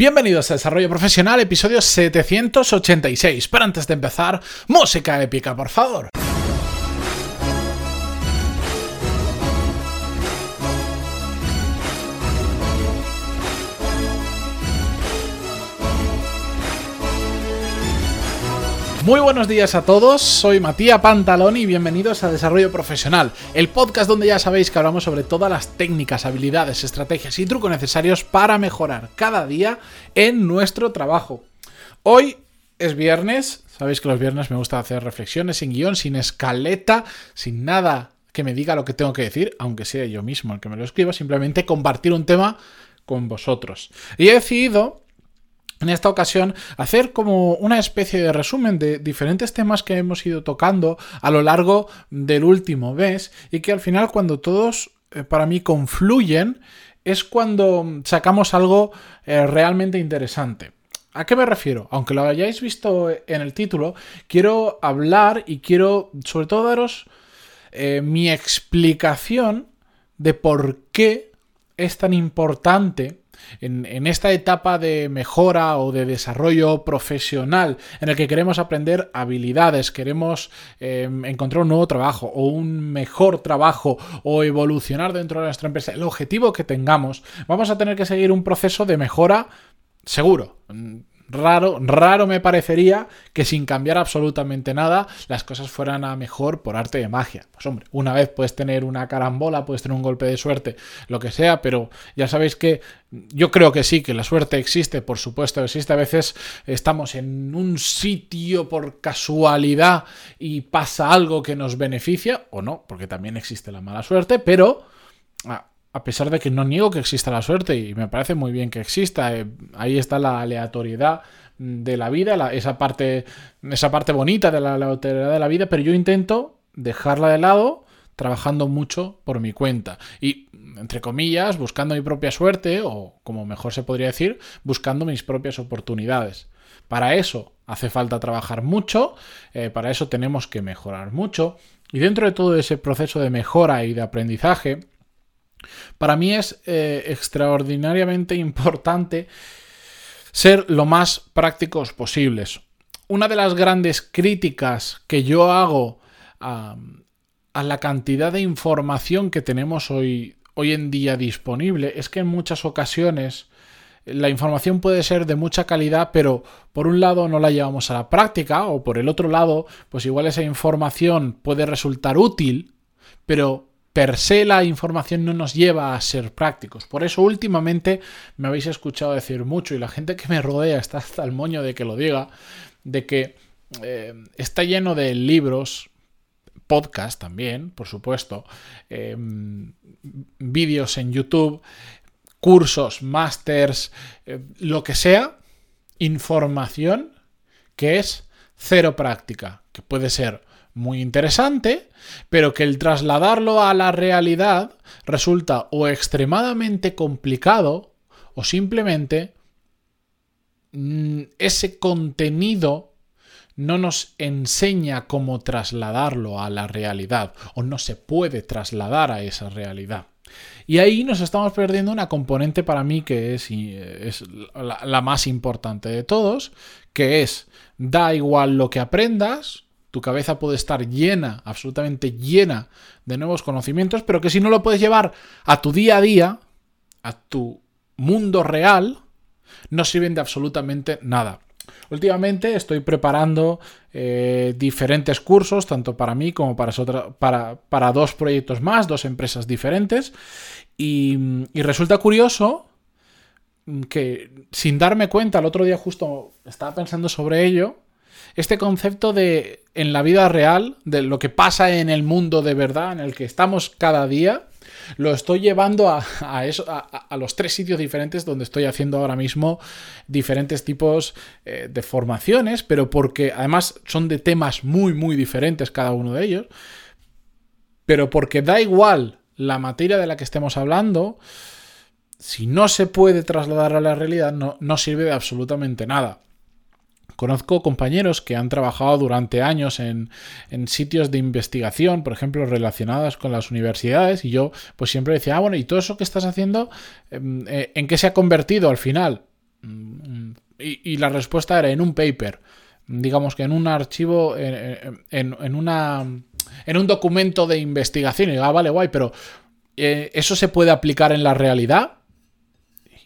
Bienvenidos a Desarrollo Profesional, episodio 786. Pero antes de empezar, música épica, por favor. Muy buenos días a todos, soy Matías Pantalón y bienvenidos a Desarrollo Profesional, el podcast donde ya sabéis que hablamos sobre todas las técnicas, habilidades, estrategias y trucos necesarios para mejorar cada día en nuestro trabajo. Hoy es viernes, sabéis que los viernes me gusta hacer reflexiones sin guion, sin escaleta, sin nada que me diga lo que tengo que decir, aunque sea yo mismo el que me lo escriba, simplemente compartir un tema con vosotros. Y he decidido en esta ocasión hacer como una especie de resumen de diferentes temas que hemos ido tocando a lo largo del último mes y que al final cuando todos eh, para mí confluyen es cuando sacamos algo eh, realmente interesante. ¿A qué me refiero? Aunque lo hayáis visto en el título, quiero hablar y quiero sobre todo daros eh, mi explicación de por qué es tan importante en, esta etapa de mejora o de desarrollo profesional en el que queremos aprender habilidades, queremos em, encontrar un nuevo trabajo o un mejor trabajo o evolucionar dentro de nuestra empresa, el objetivo que tengamos, vamos a tener que seguir un proceso de mejora seguro raro, raro me parecería que sin cambiar absolutamente nada las cosas fueran a mejor por arte de magia. Pues hombre, una vez puedes tener una carambola, puedes tener un golpe de suerte, lo que sea, pero ya sabéis que yo creo que sí, que la suerte existe, por supuesto existe. A veces estamos en un sitio por casualidad y pasa algo que nos beneficia, o no, porque también existe la mala suerte, pero ah, a pesar de que no niego que exista la suerte y me parece muy bien que exista, eh, ahí está la aleatoriedad de la vida, esa, parte, esa parte bonita de la aleatoriedad de la vida, pero yo intento dejarla de lado trabajando mucho por mi cuenta y, entre comillas, buscando mi propia suerte o, como mejor se podría decir, buscando mis propias oportunidades. Para eso hace falta trabajar mucho, eh, para eso tenemos que mejorar mucho y dentro de todo ese proceso de mejora y de aprendizaje, para mí es eh, extraordinariamente importante ser lo más prácticos posibles. Una de las grandes críticas que yo hago a, la cantidad de información que tenemos hoy, hoy en día disponible es que en muchas ocasiones la información puede ser de mucha calidad, pero por un lado no la llevamos a la práctica, o por el otro lado, pues igual esa información puede resultar útil, pero per se la información no nos lleva a ser prácticos. Por eso últimamente me habéis escuchado decir mucho y la gente que me rodea está hasta el moño de que lo diga, de que eh, está lleno de libros, podcast también, por supuesto, em, vídeos en YouTube, cursos, másters, eh, lo que sea, información que es cero práctica, que puede ser muy interesante, pero que el trasladarlo a la realidad resulta o extremadamente complicado o simplemente mm, ese contenido no nos enseña cómo trasladarlo a la realidad o no se puede trasladar a esa realidad. Y ahí nos estamos perdiendo una componente para mí que es, es la, la más importante de todos, que es da igual lo que aprendas, tu cabeza puede estar llena, absolutamente llena de nuevos conocimientos, pero que si no lo puedes llevar a tu día a día, a tu mundo real, no sirven de absolutamente nada. Últimamente estoy preparando eh, diferentes cursos, tanto para mí como para, dos proyectos más, dos empresas diferentes, y, y resulta curioso que sin darme cuenta, el otro día justo estaba pensando sobre ello, este concepto de en la vida real, de lo que pasa en el mundo de verdad, en el que estamos cada día, lo estoy llevando a, eso, a, los tres sitios diferentes donde estoy haciendo ahora mismo diferentes tipos eh, de formaciones, pero porque además son de temas muy, muy diferentes cada uno de ellos, pero porque da igual la materia de la que estemos hablando, si no se puede trasladar a la realidad, no, no sirve de absolutamente nada. Conozco compañeros que han trabajado durante años en, sitios de investigación, por ejemplo, relacionadas con las universidades, y yo pues siempre decía, ah, bueno, ¿y todo eso que estás haciendo, em, eh, en qué se ha convertido al final? Mm, y, la respuesta era en un paper, digamos que en un archivo, en, una, en un documento de investigación. Y digo, ah, vale, guay, pero eh, ¿eso se puede aplicar en la realidad?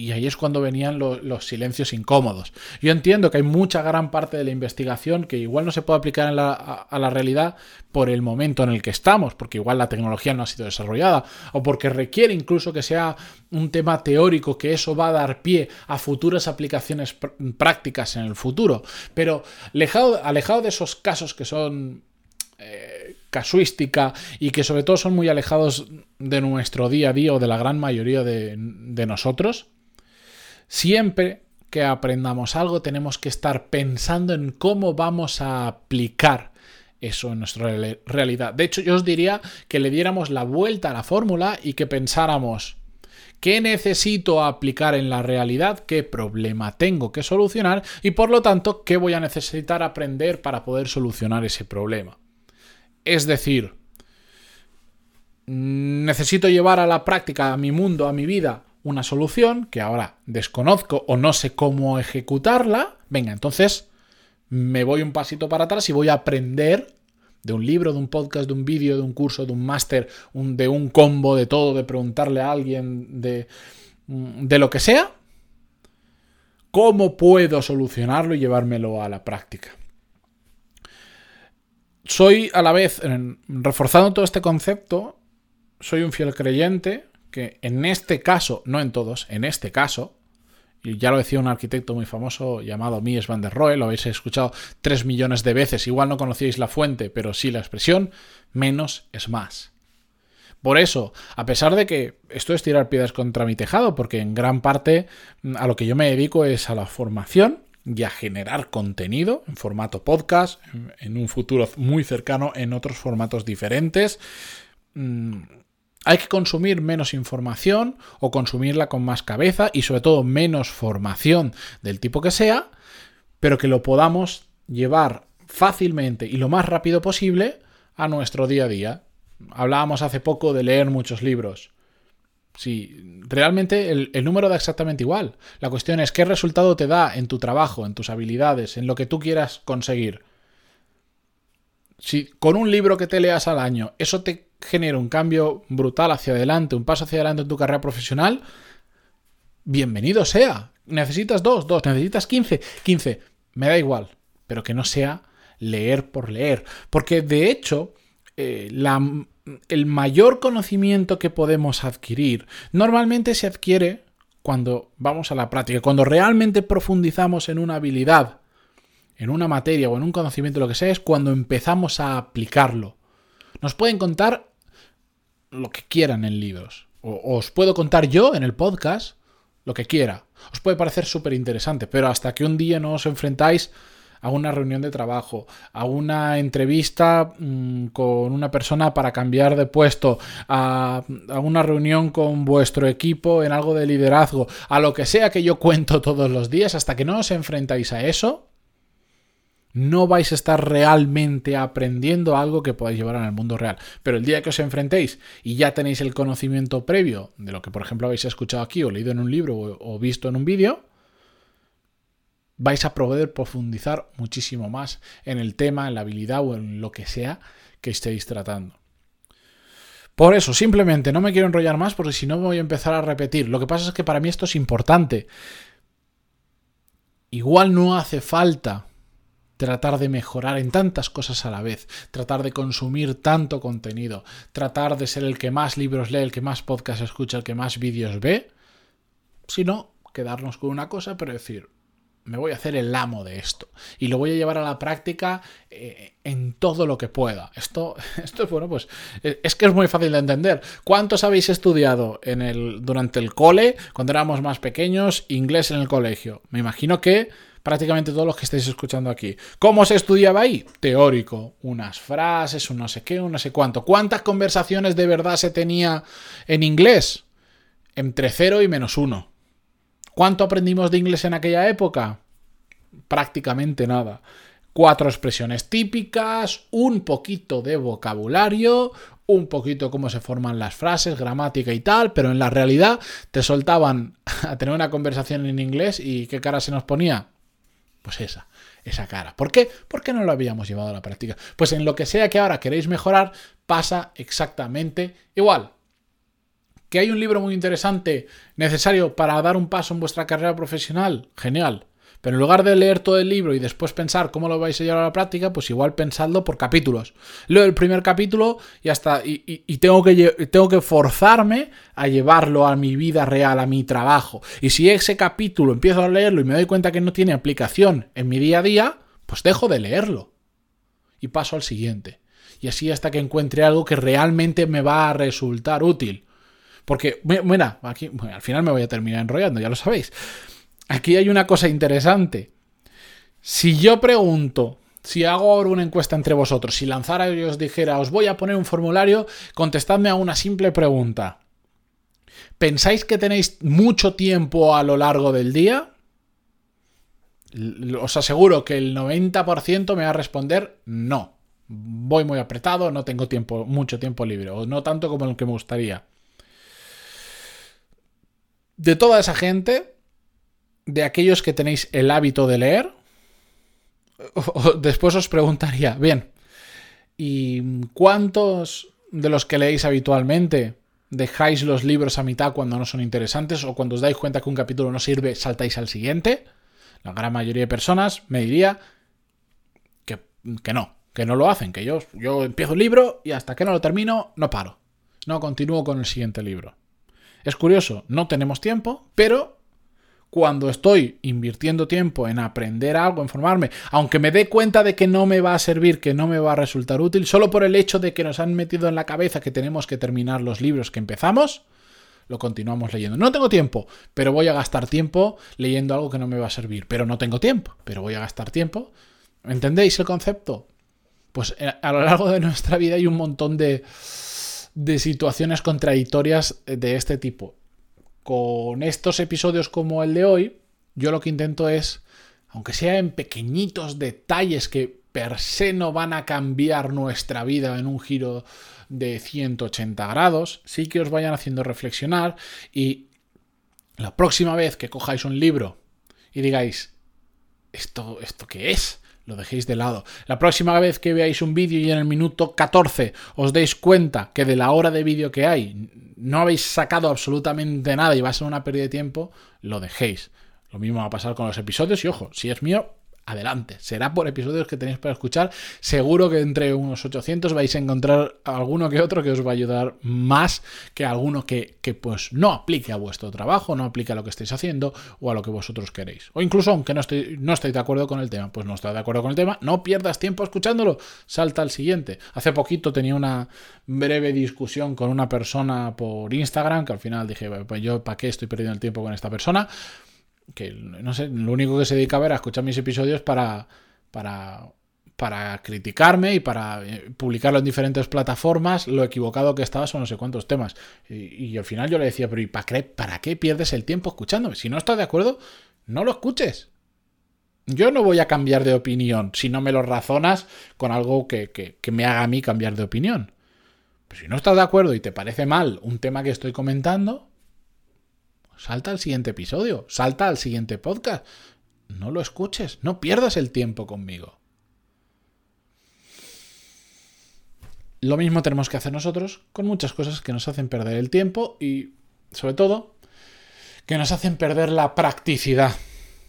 Y ahí es cuando venían los silencios incómodos. Yo entiendo que hay mucha gran parte de la investigación que igual no se puede aplicar a, la realidad por el momento en el que estamos, porque igual la tecnología no ha sido desarrollada, o porque requiere incluso que sea un tema teórico, que eso va a dar pie a futuras aplicaciones prácticas en el futuro. Pero alejado, alejado de esos casos que son... Eh, casuística y que sobre todo son muy alejados de nuestro día a día o de la gran mayoría de, de nosotros, Siempre que aprendamos algo tenemos que estar pensando en cómo vamos a aplicar eso en nuestra realidad. De hecho, yo os diría que le diéramos la vuelta a la fórmula y que pensáramos, ¿qué necesito aplicar en la realidad? ¿Qué problema tengo que solucionar? Y por lo tanto, ¿qué voy a necesitar aprender para poder solucionar ese problema? Es decir, necesito llevar a la práctica, a mi mundo, a mi vida, una solución que ahora desconozco o no sé cómo ejecutarla, venga, entonces me voy un pasito para atrás y voy a aprender de un libro, de un podcast, de un vídeo, de un curso, de un máster, de un combo, de todo, de preguntarle a alguien, de, de lo que sea, cómo puedo solucionarlo y llevármelo a la práctica. Soy a la vez, reforzando todo este concepto, soy un fiel creyente que en este caso, no en todos, en este caso, y ya lo decía un arquitecto muy famoso llamado Mies van der Rohe, lo habéis escuchado tres millones de veces, igual no conocíais la fuente, pero sí la expresión, menos es más. Por eso, a pesar de que esto es tirar piedras contra mi tejado, porque en gran parte mm, a lo que yo me dedico es a la formación y a generar contenido en formato podcast, en un futuro muy cercano en otros formatos diferentes. Hay que consumir menos información o consumirla con más cabeza y sobre todo menos formación del tipo que sea, pero que lo podamos llevar fácilmente y lo más rápido posible a nuestro día a día. Hablábamos hace poco de leer muchos libros. Sí, realmente el, número da exactamente igual. La cuestión es qué resultado te da en tu trabajo, en tus habilidades, en lo que tú quieras conseguir. Si con un libro que te leas al año eso te genera un cambio brutal hacia adelante, un paso hacia adelante en tu carrera profesional, bienvenido sea. Necesitas dos, dos, necesitas quince, quince, me da igual, pero que no sea leer por leer. Porque de hecho, eh, el mayor conocimiento que podemos adquirir normalmente se adquiere cuando vamos a la práctica, cuando realmente profundizamos en una habilidad, en una materia o en un conocimiento, lo que sea, es cuando empezamos a aplicarlo. Nos pueden contar lo que quieran en libros. O, os puedo contar yo en el podcast lo que quiera. Os puede parecer súper interesante, pero hasta que un día no os enfrentáis a una reunión de trabajo, a una entrevista mm, con una persona para cambiar de puesto, a, a, una reunión con vuestro equipo en algo de liderazgo, a lo que sea que yo cuento todos los días, hasta que no os enfrentáis a eso, no vais a estar realmente aprendiendo algo que podáis llevar al mundo real. Pero el día que os enfrentéis y ya tenéis el conocimiento previo de lo que, por ejemplo, habéis escuchado aquí o leído en un libro o, visto en un vídeo, vais a poder profundizar muchísimo más en el tema, en la habilidad o en lo que sea que estéis tratando. Por eso, simplemente no me quiero enrollar más porque si no voy a empezar a repetir. Lo que pasa es que para mí esto es importante. Igual no hace falta tratar de mejorar en tantas cosas a la vez, tratar de consumir tanto contenido, tratar de ser el que más libros lee, el que más podcast escucha, el que más vídeos ve, sino quedarnos con una cosa, pero decir, me voy a hacer el amo de esto y lo voy a llevar a la práctica eh, en todo lo que pueda. Esto, esto es bueno, pues eh, es que es muy fácil de entender. ¿Cuántos habéis estudiado en el, durante el cole, cuando éramos más pequeños, inglés en el colegio? Me imagino que prácticamente todos los que estáis escuchando aquí. ¿Cómo se estudiaba ahí? Teórico. Unas frases, un no sé qué, un no sé cuánto. ¿Cuántas conversaciones de verdad se tenía en inglés? Entre 0 y menos 1. ¿Cuánto aprendimos de inglés en aquella época? Prácticamente nada. cuatro expresiones típicas, un poquito de vocabulario, un poquito cómo se forman las frases, gramática y tal, pero en la realidad te soltaban a tener una conversación en inglés y qué cara se nos ponía. Pues esa, esa cara. ¿Por qué? Porque no lo habíamos llevado a la práctica. Pues en lo que sea que ahora queréis mejorar, pasa exactamente igual. ¿Que hay un libro muy interesante necesario para dar un paso en vuestra carrera profesional? Genial. Pero en lugar de leer todo el libro y después pensar cómo lo vais a llevar a la práctica, pues igual pensadlo por capítulos. Leo el primer capítulo y hasta y, tengo, que, tengo que forzarme a llevarlo a mi vida real, a mi trabajo. Y si ese capítulo empiezo a leerlo y me doy cuenta que no tiene aplicación en mi día a día, pues dejo de leerlo. Y paso al siguiente. Y así hasta que encuentre algo que realmente me va a resultar útil. Porque, mira, aquí, al final me voy a terminar enrollando, ya lo sabéis. Aquí hay una cosa interesante. Si yo pregunto, si hago ahora una encuesta entre vosotros, si lanzara y os dijera, os voy a poner un formulario, contestadme a una simple pregunta. ¿Pensáis que tenéis mucho tiempo a lo largo del día? Os aseguro que el 90% me va a responder no. Voy muy apretado, no tengo tiempo, mucho tiempo libre, o no tanto como el que me gustaría. De toda esa gente, de aquellos que tenéis el hábito de leer, después os preguntaría, bien, ¿y cuántos de los que leéis habitualmente dejáis los libros a mitad cuando no son interesantes o cuando os dais cuenta que un capítulo no sirve, saltáis al siguiente? La gran mayoría de personas me diría que, que no, que no lo hacen, que yo, yo empiezo un libro y hasta que no lo termino, no paro. No continúo con el siguiente libro. Es curioso, no tenemos tiempo, pero cuando estoy invirtiendo tiempo en aprender algo, en formarme, aunque me dé cuenta de que no me va a servir, que no me va a resultar útil, solo por el hecho de que nos han metido en la cabeza que tenemos que terminar los libros que empezamos, lo continuamos leyendo. No tengo tiempo, pero voy a gastar tiempo leyendo algo que no me va a servir. Pero no tengo tiempo, pero voy a gastar tiempo. ¿Entendéis el concepto? Pues eh, a lo largo de nuestra vida hay un montón de, de situaciones contradictorias de este tipo con estos episodios como el de hoy, yo lo que intento es, aunque sea en pequeñitos detalles que per se no van a cambiar nuestra vida en un giro de 180 grados, sí que os vayan haciendo reflexionar y la próxima vez que cojáis un libro y digáis, ¿esto, esto qué es? Lo dejéis de lado. La próxima vez que veáis un vídeo y en el minuto 14 os deis cuenta que de la hora de vídeo que hay no habéis sacado absolutamente nada y va a ser una pérdida de tiempo, lo dejéis. Lo mismo va a pasar con los episodios y ojo, si es mío, adelante. Será por episodios que tenéis para escuchar. Seguro que entre unos 800 vais a encontrar alguno que otro que os va a ayudar más que alguno que, que, pues no aplique a vuestro trabajo, no aplique a lo que estéis haciendo o a lo que vosotros queréis. O incluso aunque no, estoy, no estéis de acuerdo con el tema, pues no estáis de acuerdo con el tema, no pierdas tiempo escuchándolo, salta al siguiente. Hace poquito tenía una breve discusión con una persona por Instagram que al final dije, pues yo para qué estoy perdiendo el tiempo con esta persona que no sé, lo único que se dedica a ver a escuchar mis episodios para, para, para criticarme y para eh, publicarlo en diferentes plataformas, lo equivocado que estaba son no sé cuántos temas. Y, al final yo le decía, pero ¿y para qué, para qué pierdes el tiempo escuchándome? Si no estás de acuerdo, no lo escuches. Yo no voy a cambiar de opinión si no me lo razonas con algo que, que, que me haga a mí cambiar de opinión. Pero si no estás de acuerdo y te parece mal un tema que estoy comentando, Salta al siguiente episodio, salta al siguiente podcast. No lo escuches, no pierdas el tiempo conmigo. Lo mismo tenemos que hacer nosotros con muchas cosas que nos hacen perder el tiempo y, sobre todo, que nos hacen perder la practicidad.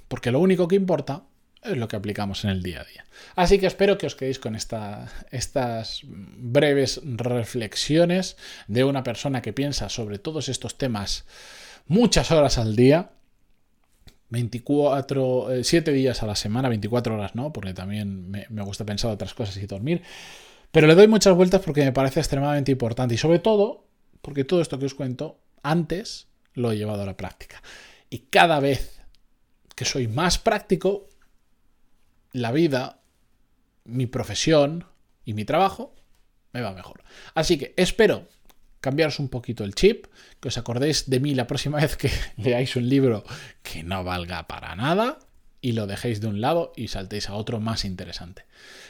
Porque lo único que importa es lo que aplicamos en el día a día. Así que espero que os quedéis con estas breves reflexiones de una persona que piensa sobre todos estos temas muchas horas al día. 24, 7 eh, días a la semana, 24 horas no, porque también me, me gusta pensar otras cosas y dormir. Pero le doy muchas vueltas porque me parece extremadamente importante y sobre todo porque todo esto que os cuento antes lo he llevado a la práctica. Y cada vez que soy más práctico, la vida, mi profesión y mi trabajo me va mejor. Así que espero cambiaros un poquito el chip, que os acordéis de mí la próxima vez que leáis un libro que no valga para nada y lo dejéis de un lado y saltéis a otro más interesante.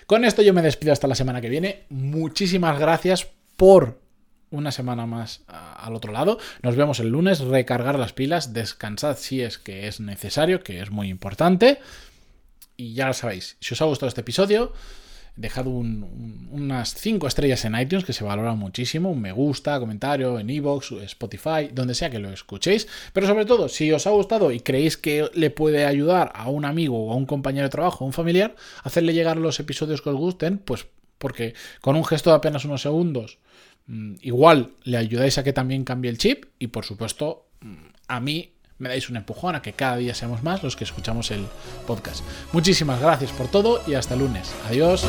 Con esto yo me despido hasta la semana que viene. Muchísimas gracias por una semana más al otro lado. Nos vemos el lunes, recargar las pilas, descansad si es que es necesario, que es muy importante. Y ya lo sabéis, si os ha gustado este episodio, dejad unas 5 estrellas en iTunes, que se valora muchísimo, un me gusta, comentario en iVoox, Spotify, donde sea que lo escuchéis. Pero sobre todo, si os ha gustado y creéis que le puede ayudar a un amigo o a un compañero de trabajo o un familiar, hacerle llegar los episodios que os gusten, pues porque con un gesto de apenas unos segundos, mm, igual le ayudáis a que también cambie el chip y por supuesto mm, a mí me dais un empujón a que cada día seamos más los que escuchamos el podcast. Muchísimas gracias por todo y hasta lunes. Adiós.